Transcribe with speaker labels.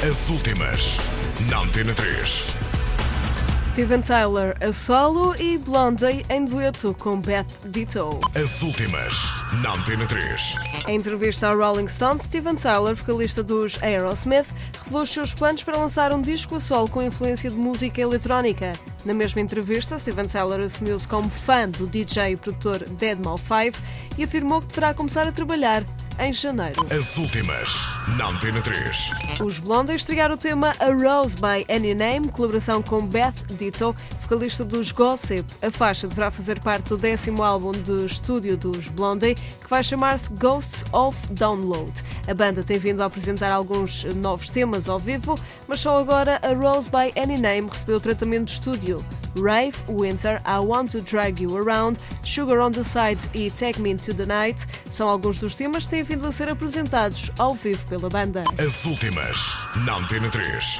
Speaker 1: As últimas, na Antena 3.
Speaker 2: Steven Tyler a solo e Blondie em dueto com Beth Ditto.
Speaker 1: As últimas, na Antena 3.
Speaker 2: Em entrevista ao Rolling Stone, Steven Tyler, vocalista dos Aerosmith, revelou os seus planos para lançar um disco a solo com influência de música eletrónica. Na mesma entrevista, Steven Tyler assumiu-se como fã do DJ e produtor Deadmau5 e afirmou que deverá começar a trabalhar em janeiro.
Speaker 1: As últimas, na Antena 3.
Speaker 2: Os Blondie estrearam o tema A Rose by Any Name, colaboração com Beth Ditto, vocalista dos Gossip. A faixa deverá fazer parte do décimo álbum de estúdio dos Blondie, que vai chamar-se Ghosts of Download. A banda tem vindo a apresentar alguns novos temas ao vivo, mas só agora A Rose by Any Name recebeu tratamento de estúdio. Rave, Winter, I Want to Drag You Around, Sugar on the Side e Take Me Into the Night são alguns dos temas que têm vindo a ser apresentados ao vivo pela banda.
Speaker 1: As últimas, na Antena 3.